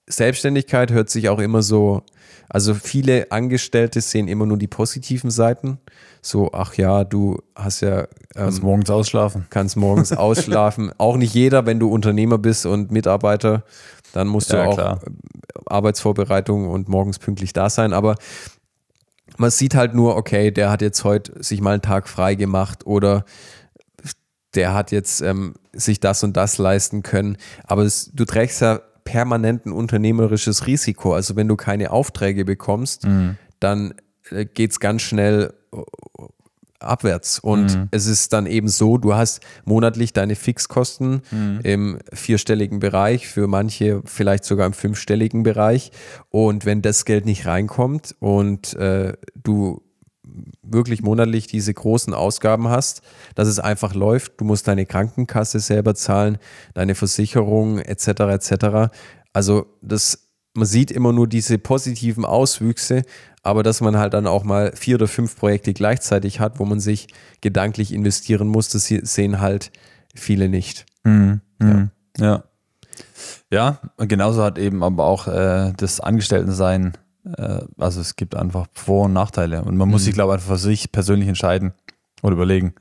Selbstständigkeit hört sich auch immer so, also viele Angestellte sehen immer nur die positiven Seiten. So, ach ja, du hast ja. Ähm, kannst morgens ausschlafen. Kannst morgens ausschlafen. Auch nicht jeder, wenn du Unternehmer bist und Mitarbeiter, dann musst ja, du auch klar. Arbeitsvorbereitung und morgens pünktlich da sein. Aber man sieht halt nur, okay, der hat jetzt heute sich mal einen Tag frei gemacht oder der hat jetzt ähm, sich das und das leisten können. Aber es, du trägst ja permanent ein unternehmerisches Risiko. Also wenn du keine Aufträge bekommst, mhm. dann äh, geht es ganz schnell äh, abwärts. Und mhm. es ist dann eben so, du hast monatlich deine Fixkosten mhm. im vierstelligen Bereich, für manche vielleicht sogar im fünfstelligen Bereich. Und wenn das Geld nicht reinkommt und äh, du wirklich monatlich diese großen Ausgaben hast, dass es einfach läuft. Du musst deine Krankenkasse selber zahlen, deine Versicherung etc. etc. Also das, man sieht immer nur diese positiven Auswüchse, aber dass man halt dann auch mal vier oder fünf Projekte gleichzeitig hat, wo man sich gedanklich investieren muss, das sehen halt viele nicht. Mhm. Ja. ja. Ja, genauso hat eben aber auch äh, das Angestelltensein also es gibt einfach Vor- und Nachteile. Und man muss mhm. sich, glaube ich, einfach für sich persönlich entscheiden oder überlegen,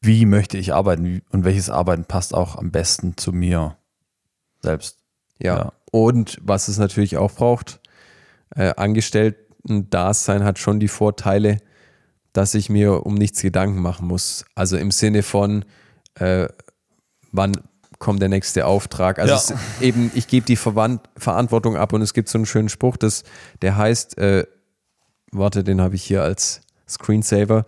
wie möchte ich arbeiten und welches Arbeiten passt auch am besten zu mir selbst. Ja. ja. Und was es natürlich auch braucht, äh, Angestellten-Dasein hat schon die Vorteile, dass ich mir um nichts Gedanken machen muss. Also im Sinne von, äh, wann, kommt der nächste Auftrag. Also ja. eben, ich gebe die Verwand Verantwortung ab und es gibt so einen schönen Spruch, das, der heißt, äh, warte, den habe ich hier als Screensaver.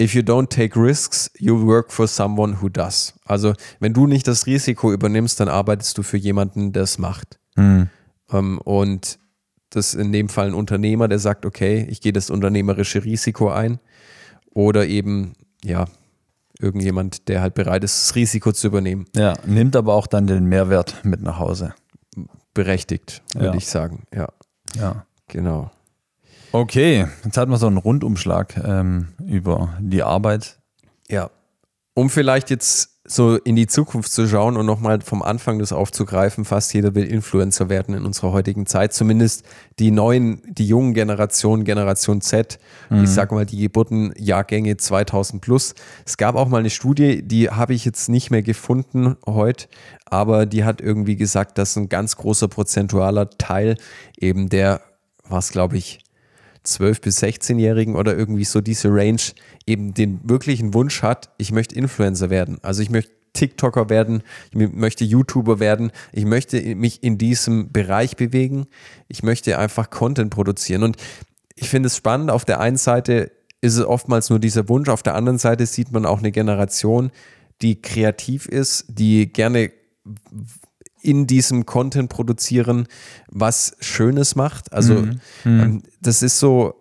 If you don't take risks, you work for someone who does. Also, wenn du nicht das Risiko übernimmst, dann arbeitest du für jemanden, der es macht. Mhm. Ähm, und das ist in dem Fall ein Unternehmer, der sagt, okay, ich gehe das unternehmerische Risiko ein. Oder eben, ja, irgendjemand, der halt bereit ist, das Risiko zu übernehmen. Ja, nimmt aber auch dann den Mehrwert mit nach Hause. Berechtigt, würde ja. ich sagen. Ja. Ja. Genau. Okay, jetzt hatten wir so einen Rundumschlag ähm, über die Arbeit. Ja. Um vielleicht jetzt so in die Zukunft zu schauen und nochmal vom Anfang das aufzugreifen, fast jeder will Influencer werden in unserer heutigen Zeit. Zumindest die neuen, die jungen Generationen, Generation Z, mhm. ich sag mal die Geburtenjahrgänge 2000 plus. Es gab auch mal eine Studie, die habe ich jetzt nicht mehr gefunden heute, aber die hat irgendwie gesagt, dass ein ganz großer prozentualer Teil eben der, was glaube ich, 12- bis 16-Jährigen oder irgendwie so diese Range eben den wirklichen Wunsch hat, ich möchte Influencer werden. Also ich möchte TikToker werden, ich möchte YouTuber werden, ich möchte mich in diesem Bereich bewegen, ich möchte einfach Content produzieren. Und ich finde es spannend, auf der einen Seite ist es oftmals nur dieser Wunsch, auf der anderen Seite sieht man auch eine Generation, die kreativ ist, die gerne in diesem Content produzieren, was Schönes macht. Also mhm. mhm. ähm, das ist so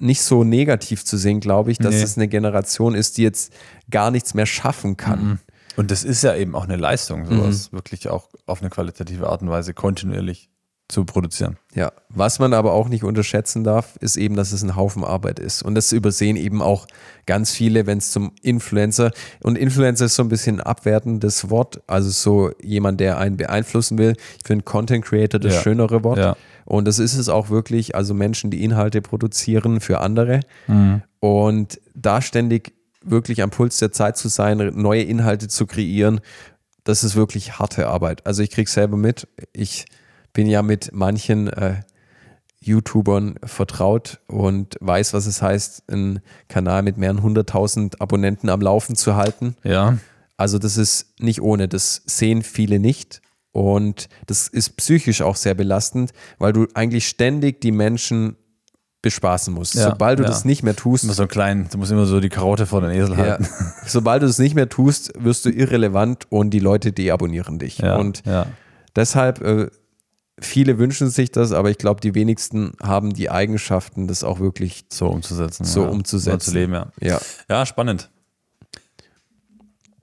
nicht so negativ zu sehen, glaube ich, dass nee. es eine Generation ist, die jetzt gar nichts mehr schaffen kann. Mhm. Und das ist ja eben auch eine Leistung, sowas mhm. wirklich auch auf eine qualitative Art und Weise kontinuierlich zu produzieren. Ja, was man aber auch nicht unterschätzen darf, ist eben, dass es ein Haufen Arbeit ist. Und das übersehen eben auch ganz viele, wenn es zum Influencer und Influencer ist so ein bisschen ein abwertendes Wort, also so jemand, der einen beeinflussen will. Ich finde Content Creator das ja. schönere Wort. Ja. Und das ist es auch wirklich, also Menschen, die Inhalte produzieren für andere. Mhm. Und da ständig wirklich am Puls der Zeit zu sein, neue Inhalte zu kreieren, das ist wirklich harte Arbeit. Also ich kriege selber mit, ich bin ja mit manchen äh, YouTubern vertraut und weiß, was es heißt, einen Kanal mit mehreren hunderttausend Abonnenten am Laufen zu halten. Ja. Also das ist nicht ohne, das sehen viele nicht. Und das ist psychisch auch sehr belastend, weil du eigentlich ständig die Menschen bespaßen musst. Ja, Sobald du ja. das nicht mehr tust. Immer so klein, du musst immer so die Karotte vor den Esel halten. Ja. Sobald du das nicht mehr tust, wirst du irrelevant und die Leute deabonnieren dich. und deshalb äh, viele wünschen sich das, aber ich glaube, die wenigsten haben die Eigenschaften, das auch wirklich so umzusetzen. So ja. umzusetzen. So zu leben, ja. ja. Ja, spannend.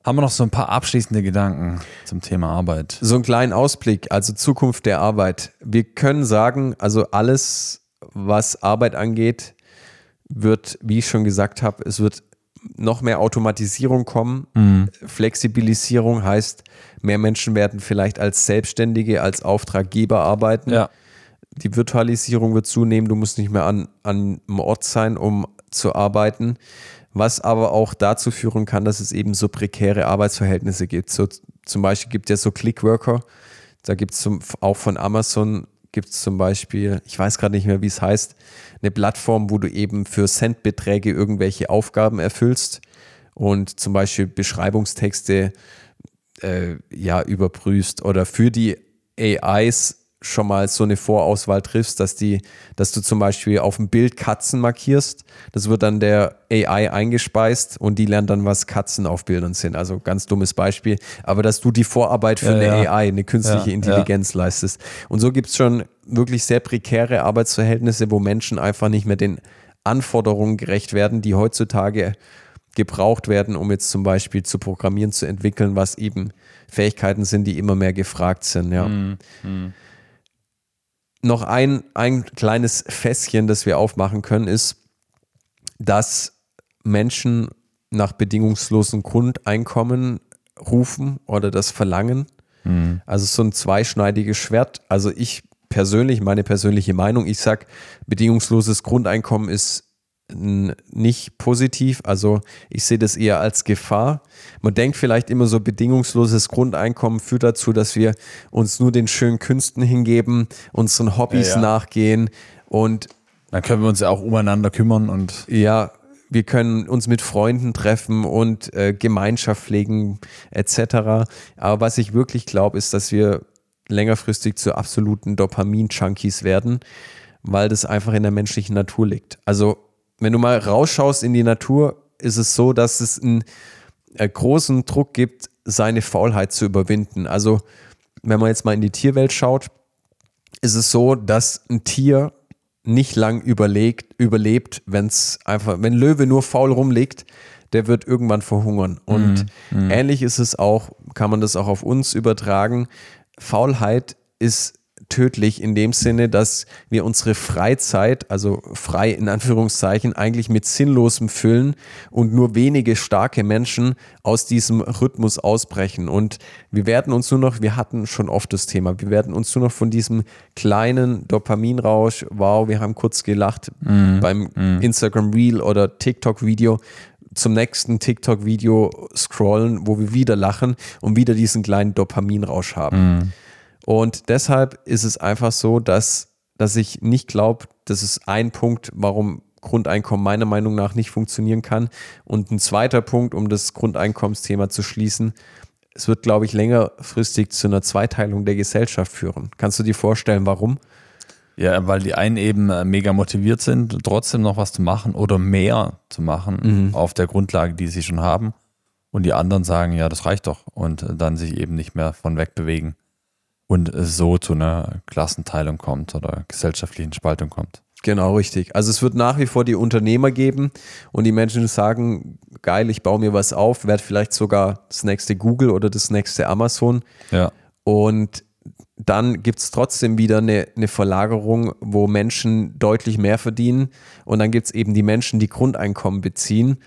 Haben wir noch so ein paar abschließende Gedanken zum Thema Arbeit? So einen kleinen Ausblick, also Zukunft der Arbeit. Wir können sagen, also alles, was Arbeit angeht, wird, wie ich schon gesagt habe, es wird noch mehr Automatisierung kommen. Mhm. Flexibilisierung heißt, mehr Menschen werden vielleicht als Selbstständige, als Auftraggeber arbeiten. Ja. Die Virtualisierung wird zunehmen. Du musst nicht mehr an, an einem Ort sein, um zu arbeiten. Was aber auch dazu führen kann, dass es eben so prekäre Arbeitsverhältnisse gibt. So, zum Beispiel gibt es ja so Clickworker. Da gibt es auch von Amazon gibt es zum Beispiel, ich weiß gerade nicht mehr, wie es heißt, eine Plattform, wo du eben für Centbeträge irgendwelche Aufgaben erfüllst und zum Beispiel Beschreibungstexte äh, ja überprüfst oder für die AIs schon mal so eine Vorauswahl triffst, dass die, dass du zum Beispiel auf dem Bild Katzen markierst. Das wird dann der AI eingespeist und die lernt dann, was Katzen auf Bildern sind. Also ganz dummes Beispiel. Aber dass du die Vorarbeit für ja, eine ja. AI, eine künstliche ja, Intelligenz leistest. Und so gibt es schon wirklich sehr prekäre Arbeitsverhältnisse, wo Menschen einfach nicht mehr den Anforderungen gerecht werden, die heutzutage gebraucht werden, um jetzt zum Beispiel zu programmieren, zu entwickeln, was eben Fähigkeiten sind, die immer mehr gefragt sind. Ja. Mm, mm noch ein, ein kleines Fässchen, das wir aufmachen können, ist, dass Menschen nach bedingungslosem Grundeinkommen rufen oder das verlangen. Mhm. Also so ein zweischneidiges Schwert. Also ich persönlich, meine persönliche Meinung, ich sage, bedingungsloses Grundeinkommen ist nicht positiv. Also ich sehe das eher als Gefahr. Man denkt vielleicht immer so, bedingungsloses Grundeinkommen führt dazu, dass wir uns nur den schönen Künsten hingeben, unseren Hobbys ja, ja. nachgehen und dann können wir uns ja auch umeinander kümmern und ja, wir können uns mit Freunden treffen und äh, Gemeinschaft pflegen etc. Aber was ich wirklich glaube, ist, dass wir längerfristig zu absoluten Dopamin-Junkies werden, weil das einfach in der menschlichen Natur liegt. Also wenn du mal rausschaust in die Natur, ist es so, dass es einen äh, großen Druck gibt, seine Faulheit zu überwinden. Also, wenn man jetzt mal in die Tierwelt schaut, ist es so, dass ein Tier nicht lang überlegt, überlebt, wenn es einfach, wenn Löwe nur faul rumliegt, der wird irgendwann verhungern. Und mm, mm. ähnlich ist es auch, kann man das auch auf uns übertragen. Faulheit ist tödlich in dem Sinne, dass wir unsere Freizeit, also frei in Anführungszeichen, eigentlich mit Sinnlosem füllen und nur wenige starke Menschen aus diesem Rhythmus ausbrechen. Und wir werden uns nur noch, wir hatten schon oft das Thema, wir werden uns nur noch von diesem kleinen Dopaminrausch, wow, wir haben kurz gelacht mm, beim mm. Instagram Reel oder TikTok Video, zum nächsten TikTok-Video scrollen, wo wir wieder lachen und wieder diesen kleinen Dopaminrausch haben. Mm. Und deshalb ist es einfach so, dass, dass ich nicht glaube, das ist ein Punkt, warum Grundeinkommen meiner Meinung nach nicht funktionieren kann. Und ein zweiter Punkt, um das Grundeinkommensthema zu schließen, es wird, glaube ich, längerfristig zu einer Zweiteilung der Gesellschaft führen. Kannst du dir vorstellen, warum? Ja, weil die einen eben äh, mega motiviert sind, trotzdem noch was zu machen oder mehr zu machen mhm. auf der Grundlage, die sie schon haben. Und die anderen sagen, ja, das reicht doch. Und dann sich eben nicht mehr von wegbewegen und es so zu einer Klassenteilung kommt oder gesellschaftlichen Spaltung kommt. Genau, richtig. Also es wird nach wie vor die Unternehmer geben und die Menschen sagen, geil, ich baue mir was auf, werde vielleicht sogar das nächste Google oder das nächste Amazon. Ja. Und dann gibt es trotzdem wieder eine, eine, Verlagerung, wo Menschen deutlich mehr verdienen. Und dann gibt es eben die Menschen, die Grundeinkommen beziehen.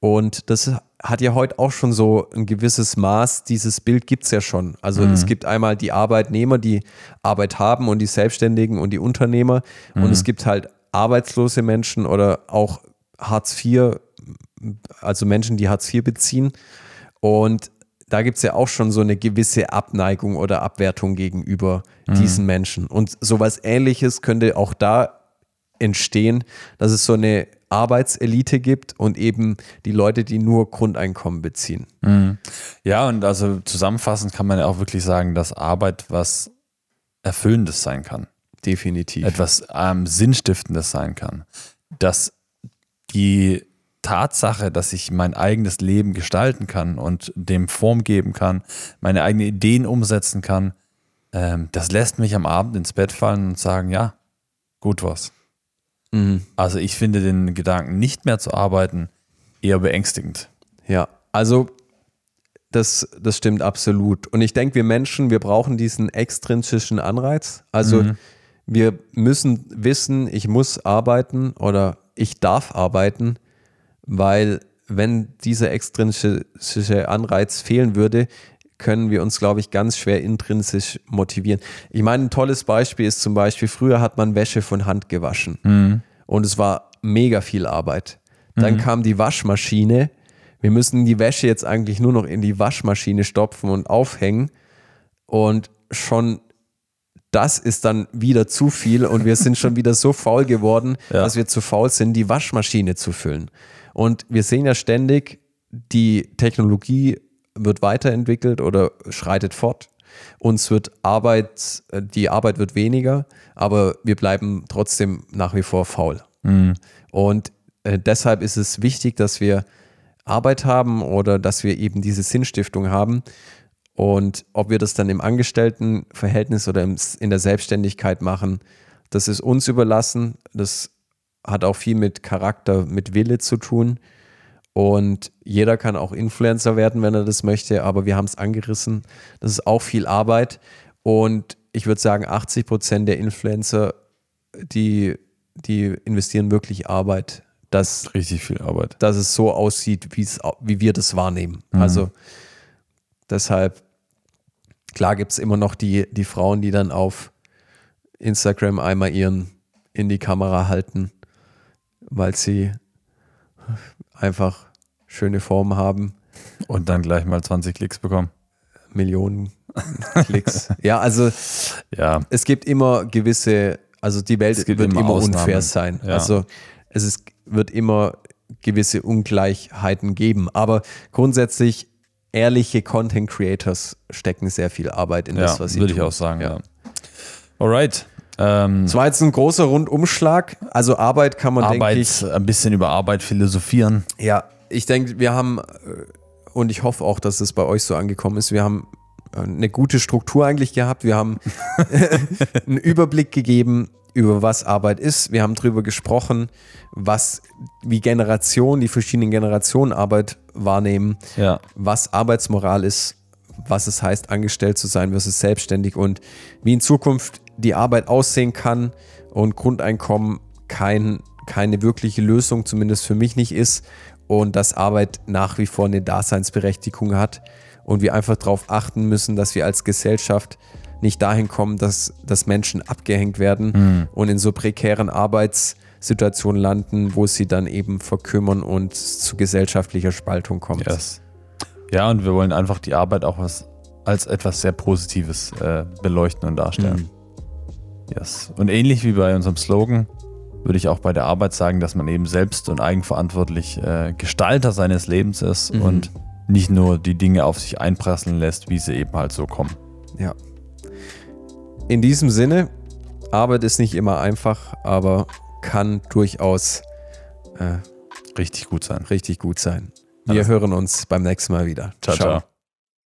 Und das hat ja heute auch schon so ein gewisses Maß. Dieses Bild gibt es ja schon. Also mhm. es gibt einmal die Arbeitnehmer, die Arbeit haben und die Selbstständigen und die Unternehmer. Mhm. Und es gibt halt arbeitslose Menschen oder auch Hartz IV, also Menschen, die Hartz IV beziehen. Und da gibt es ja auch schon so eine gewisse Abneigung oder Abwertung gegenüber mhm. diesen Menschen. Und sowas ähnliches könnte auch da entstehen, dass es so eine Arbeitselite gibt und eben die Leute, die nur Grundeinkommen beziehen. Mhm. Ja, und also zusammenfassend kann man ja auch wirklich sagen, dass Arbeit was Erfüllendes sein kann. Definitiv. Etwas ähm, Sinnstiftendes sein kann. Dass die Tatsache, dass ich mein eigenes Leben gestalten kann und dem Form geben kann, meine eigenen Ideen umsetzen kann, ähm, das lässt mich am Abend ins Bett fallen und sagen, ja, gut was. Mhm. Also ich finde den Gedanken, nicht mehr zu arbeiten, eher beängstigend. Ja, also das, das stimmt absolut. Und ich denke, wir Menschen, wir brauchen diesen extrinsischen Anreiz. Also mhm. wir müssen wissen, ich muss arbeiten oder ich darf arbeiten, weil wenn dieser extrinsische Anreiz fehlen würde, können wir uns, glaube ich, ganz schwer intrinsisch motivieren. Ich meine, ein tolles Beispiel ist zum Beispiel, früher hat man Wäsche von Hand gewaschen mhm. und es war mega viel Arbeit. Dann mhm. kam die Waschmaschine. Wir müssen die Wäsche jetzt eigentlich nur noch in die Waschmaschine stopfen und aufhängen und schon das ist dann wieder zu viel und wir sind schon wieder so faul geworden, ja. dass wir zu faul sind, die Waschmaschine zu füllen. Und wir sehen ja ständig, die Technologie wird weiterentwickelt oder schreitet fort. Uns wird Arbeit, äh, die Arbeit wird weniger, aber wir bleiben trotzdem nach wie vor faul. Mhm. Und äh, deshalb ist es wichtig, dass wir Arbeit haben oder dass wir eben diese Sinnstiftung haben. Und ob wir das dann im Angestelltenverhältnis oder in der Selbstständigkeit machen, das ist uns überlassen. Das hat auch viel mit Charakter, mit Wille zu tun. Und jeder kann auch Influencer werden, wenn er das möchte, aber wir haben es angerissen. Das ist auch viel Arbeit. Und ich würde sagen, 80 Prozent der Influencer, die, die investieren wirklich Arbeit. Dass, Richtig viel Arbeit. Dass es so aussieht, wie wir das wahrnehmen. Mhm. Also deshalb, klar gibt es immer noch die, die Frauen, die dann auf Instagram einmal ihren in die Kamera halten weil sie einfach schöne Formen haben. Und dann gleich mal 20 Klicks bekommen. Millionen Klicks. ja, also ja. es gibt immer gewisse, also die Welt wird immer, immer unfair sein. Ja. Also es ist, wird immer gewisse Ungleichheiten geben. Aber grundsätzlich ehrliche Content Creators stecken sehr viel Arbeit in ja, das, was sie würde tun. Würde ich auch sagen, ja. ja. Alright. Ähm, das war jetzt ein großer Rundumschlag. Also Arbeit kann man, Arbeit, denke ich. Ein bisschen über Arbeit philosophieren. Ja, ich denke, wir haben, äh, und ich hoffe auch, dass es bei euch so angekommen ist, wir haben äh, eine gute Struktur eigentlich gehabt. Wir haben einen Überblick gegeben über was Arbeit ist. Wir haben darüber gesprochen, was, wie Generationen, die verschiedenen Generationen Arbeit wahrnehmen, ja. was Arbeitsmoral ist, was es heißt, angestellt zu sein versus selbstständig und wie in Zukunft die Arbeit aussehen kann und Grundeinkommen kein, keine wirkliche Lösung, zumindest für mich nicht ist und dass Arbeit nach wie vor eine Daseinsberechtigung hat und wir einfach darauf achten müssen, dass wir als Gesellschaft nicht dahin kommen, dass, dass Menschen abgehängt werden mhm. und in so prekären Arbeitssituationen landen, wo sie dann eben verkümmern und zu gesellschaftlicher Spaltung kommt. Yes. Ja, und wir wollen einfach die Arbeit auch was, als etwas sehr Positives äh, beleuchten und darstellen. Mhm. Yes. Und ähnlich wie bei unserem Slogan, würde ich auch bei der Arbeit sagen, dass man eben selbst und eigenverantwortlich äh, Gestalter seines Lebens ist mhm. und nicht nur die Dinge auf sich einprasseln lässt, wie sie eben halt so kommen. Ja. In diesem Sinne, Arbeit ist nicht immer einfach, aber kann durchaus äh, richtig gut sein. Richtig gut sein. Wir Alles. hören uns beim nächsten Mal wieder. Ciao, ciao. ciao.